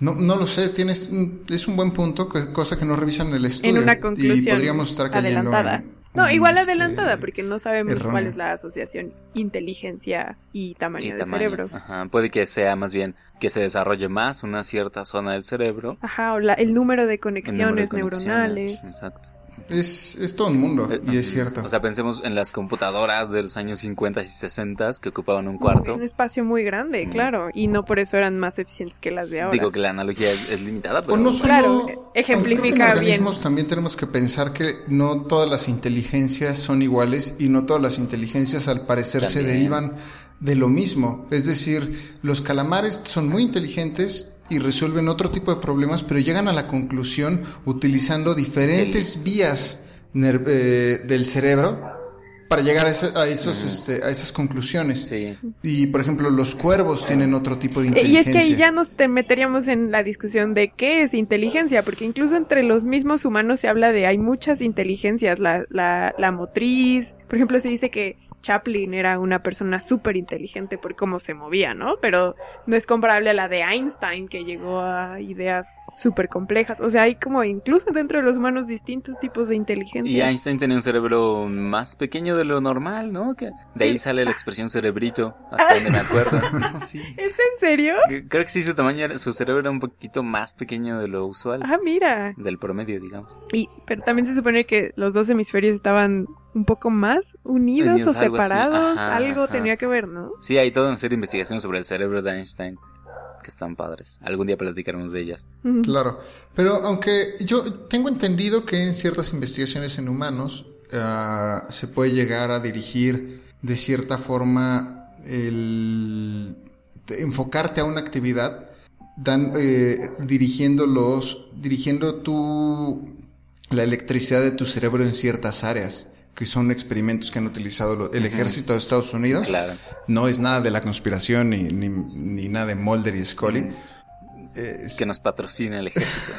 no, no lo sé, tienes, un- es un buen punto, que- cosa que no revisan en el estudio. En una Y conclusión podríamos estar cayendo adelantada. en No, igual este, adelantada, porque no sabemos cuál es la asociación inteligencia y tamaño Y del tamaño. cerebro. Ajá, Puede que sea más bien que se desarrolle más una cierta zona del cerebro. Ajá, o la- el número de el número de conexiones neuronales. Exacto. Es, es todo un mundo, Eh, y es cierto. O sea, pensemos en las computadoras de los años 50 y 60 que ocupaban un cuarto. Un espacio muy grande, Mm. claro, y no por eso eran más eficientes que las de ahora. Digo que la analogía es, es limitada, pero o no solo, Claro, ejemplifica bien. también tenemos que pensar que no todas las inteligencias son iguales y no todas las inteligencias al parecer se derivan de lo mismo. Es decir, los calamares son muy inteligentes y resuelven otro tipo de problemas, pero llegan a la conclusión utilizando diferentes vías eh, del cerebro para llegar a, ese- a esos, este, a esas conclusiones. Sí. Y, por ejemplo, los cuervos tienen otro tipo de Eh, Y es inteligencia. que ahí ya nos te meteríamos en la discusión de qué es inteligencia, porque incluso entre los mismos humanos se habla de hay muchas inteligencias, la, la, la motriz, por ejemplo se dice que Chaplin era una persona súper inteligente por cómo se movía, ¿no? Pero no es comparable a la de Einstein que llegó a ideas súper complejas, o sea, hay como incluso dentro de los humanos distintos tipos de Y inteligencia. Einstein tenía un cerebro más pequeño de lo normal, ¿no? Que de ahí sale la expresión cerebrito, hasta donde me acuerdo. sí. ¿Es en serio? Creo que sí, su tamaño, era- su cerebro era un poquito más pequeño de lo usual. Ah, mira. Del promedio, digamos. Y, pero también se supone que los dos hemisferios estaban un poco más unidos Unidos, o algo separados. Ajá, algo ajá. tenía que ver, ¿no? Sí, hay toda una serie de investigaciones sobre el cerebro de Einstein que están padres. Algún día platicaremos de ellas. Claro, pero aunque yo tengo entendido que en ciertas investigaciones en humanos ah, se puede llegar a dirigir de cierta forma el enfocarte a una actividad, dan, eh, dirigiendo los, dirigiendo tu la electricidad de tu cerebro en ciertas áreas, que son experimentos que han utilizado el ejército de Estados Unidos. Claro. No es nada de la conspiración ni, ni, ni nada de Mulder y Scully. Que nos patrocina el ejército.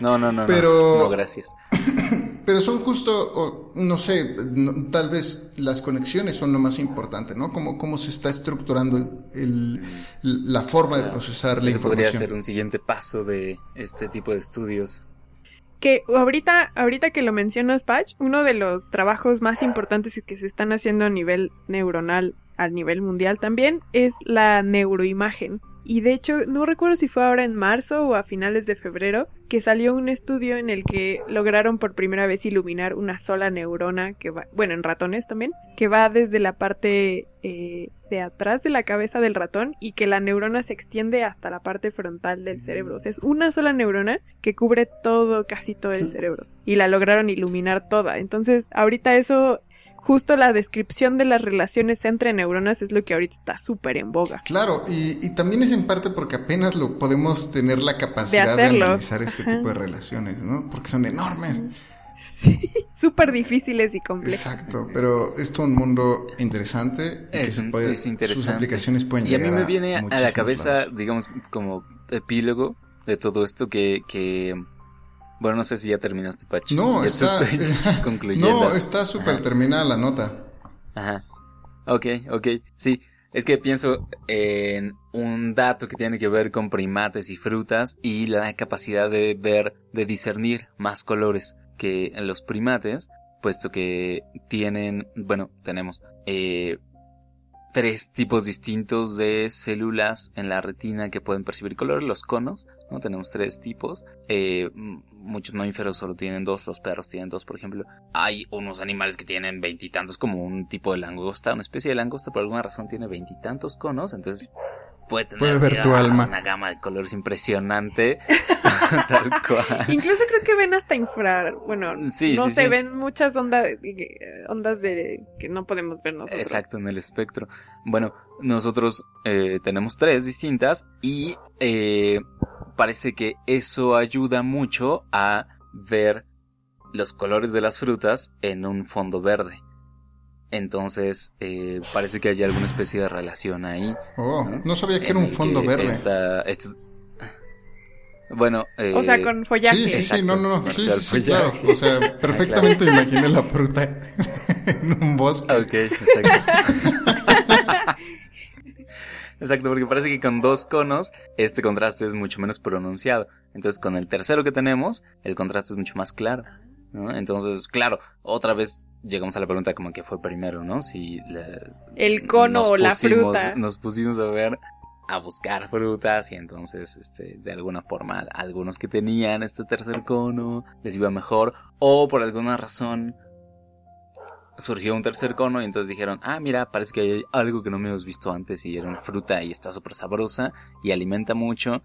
No, no, no. no, Pero- No, gracias. Pero son justo, no sé, no- tal vez las conexiones son lo más importante, ¿no? Cómo, cómo se está estructurando el, el- la forma de procesar la podría información. ser un siguiente paso de este tipo de estudios. Que ahorita, ahorita que lo mencionas, Patch, uno de los trabajos más importantes que se están haciendo a nivel neuronal, a nivel mundial también, es la neuroimagen. Y de hecho, no recuerdo si fue ahora en marzo o a finales de febrero, que salió un estudio en el que lograron por primera vez iluminar una sola neurona que va, bueno, en ratones también, que va desde la parte eh, de atrás de la cabeza del ratón y que la neurona se extiende hasta la parte frontal del cerebro. O sea, es una sola neurona que cubre todo, casi todo el cerebro. Y la lograron iluminar toda. Entonces, ahorita eso, justo la descripción de las relaciones entre neuronas es lo que ahorita está súper en boga. Claro, y, y también es en parte porque apenas lo podemos tener la capacidad de, hacerlo. analizar este Ajá. tipo de relaciones, ¿no? Porque son enormes. Sí, súper difíciles y complejas. Exacto, pero es todo un mundo interesante. y que Es, se puede- es interesante. Sus aplicaciones pueden y a mí me viene a, la cabeza, lados. digamos, como epílogo de todo esto que, que bueno, no sé si ya terminaste, Pachi. No, ya está, te estoy concluyendo. no, está súper terminada la nota. Ajá. Ok, ok. Sí, es que pienso en un dato que tiene que ver con primates y frutas y la capacidad de ver, de discernir más colores que los primates, puesto que tienen, bueno, tenemos eh, tres tipos distintos de células en la retina que pueden percibir color, los conos, ¿no? Tenemos tres tipos. Eh, muchos mamíferos solo tienen dos, los perros tienen dos, por ejemplo. Hay unos animales que tienen veintitantos, como un tipo de langosta, una especie de langosta, por alguna razón tiene veintitantos conos, entonces puede tener Puede ver tu alma. una gama de colores impresionante, tal cual. Incluso creo que ven hasta infrar, bueno, Sí, no sí, se sí. ven muchas ondas, ondas de que no podemos ver nosotros. Exacto, en el espectro. Bueno, nosotros eh, tenemos tres distintas y eh, parece que eso ayuda mucho a ver los colores de las frutas en un fondo verde. Entonces, eh, parece que hay alguna especie de relación ahí. Oh, ¿no? no sabía que En era un fondo verde. esta- este- Bueno, eh, O sea, con follaje. Sí, sí, sí, Exacto, no, no, no. me Sí, sí, sí, claro. O sea, perfectamente imaginé la fruta en un bosque. Ok, exacto. Exacto, porque parece que con dos conos este contraste es mucho menos pronunciado. Entonces con el tercero que tenemos, el contraste es mucho más claro. ¿no? Entonces, claro, otra vez llegamos a la pregunta como que fue primero, ¿no? Si la- El cono o la fruta. Nos pusimos a ver, a buscar frutas y entonces, este, de alguna forma, algunos que tenían este tercer cono les iba mejor o por alguna razón surgió un tercer cono y entonces dijeron, ah, mira, parece que hay algo que no me hemos visto antes y era una fruta y está súper sabrosa y alimenta mucho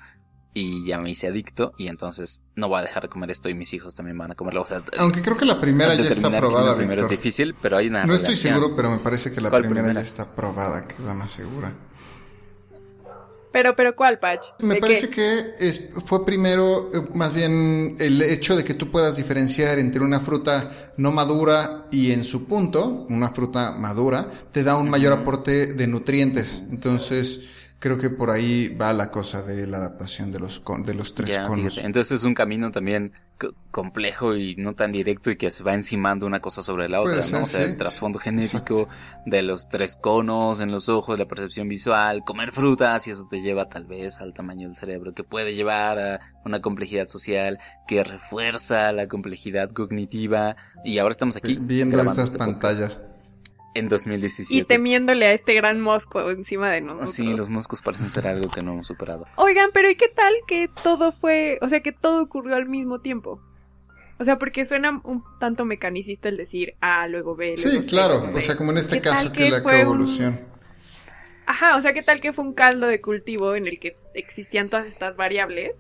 y ya me hice adicto y entonces no voy a dejar de comer esto y mis hijos también van a comerlo. O sea, Aunque creo que la primera ya está probada, primero es difícil, pero hay una No estoy seguro, pero me parece que la ¿Cuál primera, primera? ya está probada, que es la más segura. Pero, pero, ¿cuál, Patch? Me ¿De parece qué? que es, fue primero eh, más bien el hecho de que tú puedas diferenciar entre una fruta no madura y en su punto, una fruta madura, te da un mayor aporte de nutrientes. Entonces, creo que por ahí va la cosa de la adaptación de los, con- de los tres Ya, conos. fíjate. Entonces es un camino también co- complejo y no tan directo y que se va encimando una cosa sobre la otra, ¿no? o sea, sí. el trasfondo genético de los tres conos en los ojos, la percepción visual, comer frutas y eso te lleva tal vez al tamaño del cerebro, que puede llevar a una complejidad social, que refuerza la complejidad cognitiva y ahora estamos aquí Viendo estas este pantallas. En 2017. Y temiéndole a este gran mosco encima de nosotros. Sí, los moscos parecen ser algo que no hemos superado. Oigan, pero ¿y qué tal que todo fue, o sea, que todo ocurrió al mismo tiempo? O sea, porque suena un tanto mecanicista el decir A, luego B. Sí, luego C, claro. luego O sea, como en este ¿Qué tal caso que que la un- coevolución. Ajá, o sea, ¿qué tal que fue un caldo de cultivo en el que existían todas estas variables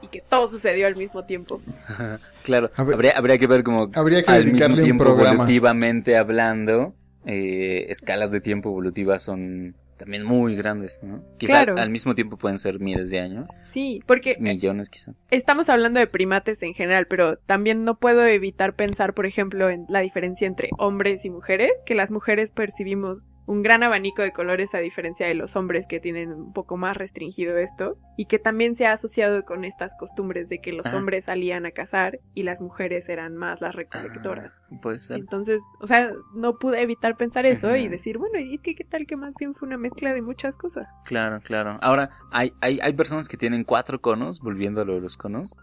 y que todo sucedió al mismo tiempo? Claro, ver- habría, habría que ver como Habría que al dedicarle mismo un tiempo programa. evolutivamente hablando, eh, escalas de tiempo evolutivas son también muy grandes, ¿no? Quizá Claro. al mismo tiempo pueden ser miles de años, Sí, porque millones quizá. estamos hablando de primates en general, pero también no puedo evitar pensar, por ejemplo, en la diferencia entre hombres y mujeres, que las mujeres percibimos un gran abanico de colores a diferencia de los hombres que tienen un poco más restringido esto, y que también se ha asociado con estas costumbres de que los Ajá. hombres salían a cazar y las mujeres eran más las recolectoras. Ah, puede ser. Entonces, o sea, no pude evitar pensar eso y decir, bueno, y es que qué tal que más bien fue una mezcla de muchas cosas. Claro, claro. Ahora, hay, hay, hay personas que tienen cuatro conos, volviendo a lo de los conos,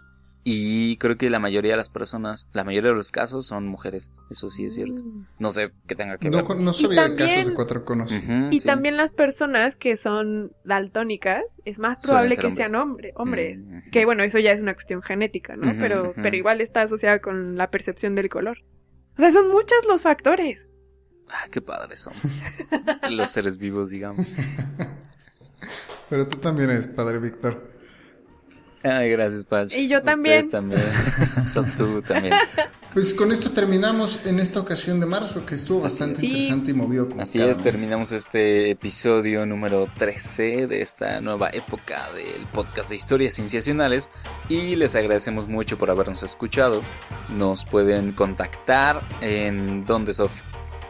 y creo que la mayoría de las personas, la mayoría de los casos son mujeres, eso sí es cierto. Mm. No sé qué tenga que No, ver. con- no sabía de también- casos de cuatro conos. Y sí. también las personas que son daltónicas, es más probable que hombres. sean hombre, hombres. Mm. Que bueno, eso ya es una cuestión genética, ¿no? Pero, pero igual está asociada con la percepción del color. O sea, son muchos los factores. Ah, qué padres son. Los seres vivos, digamos. Pero tú también eres padre, Víctor. Ay, gracias, Pach. Y yo Ustedes también. también. Son tú también. Pues con esto terminamos en esta ocasión de marzo, que estuvo bastante Sí. interesante y movido como Así es, mes. terminamos este episodio número 13 de esta nueva época del podcast de historias cienciacionales y les agradecemos mucho por habernos escuchado. Nos pueden contactar en donde Sof.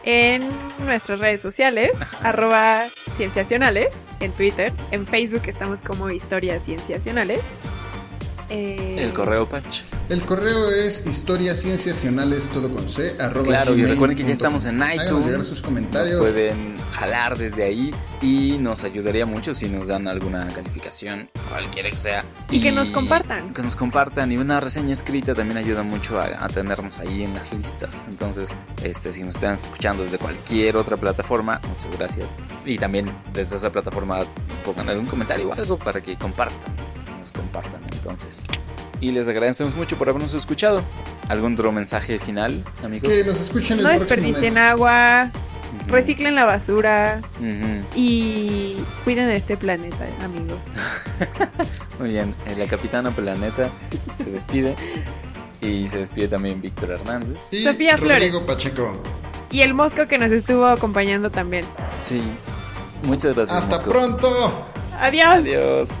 En nuestras redes sociales, arroba cienciacionales, en Twitter, en Facebook estamos como historias cienciacionales. Eh, El correo Pach. El correo es historiascienciacionales todo con C, arroba Claro, y gmail recuerden que ya estamos en Háganos iTunes. llegar sus comentarios. Nos pueden jalar desde ahí y nos ayudaría mucho si nos dan alguna calificación, cualquiera que sea. Y que nos compartan. Que nos compartan y una reseña escrita también ayuda mucho a, a tenernos ahí en las listas. Entonces, este, si nos están escuchando desde cualquier otra plataforma, muchas gracias. Y también desde esa plataforma pongan algún comentario o algo para que compartan. Nos compartan entonces. Y les agradecemos mucho por habernos escuchado. ¿Algún otro mensaje final, amigos? Que nos escuchen el No desperdicien mes. agua, reciclen la basura y cuiden de este planeta, amigos. Muy bien, eh, la capitana Planeta se despide. Y se despide también Víctor Hernández. Y Sofía Rodrigo Pacheco. Y el mosco que nos estuvo acompañando también. Sí. Muchas gracias. Hasta Mosco. pronto. Adiós. Adiós.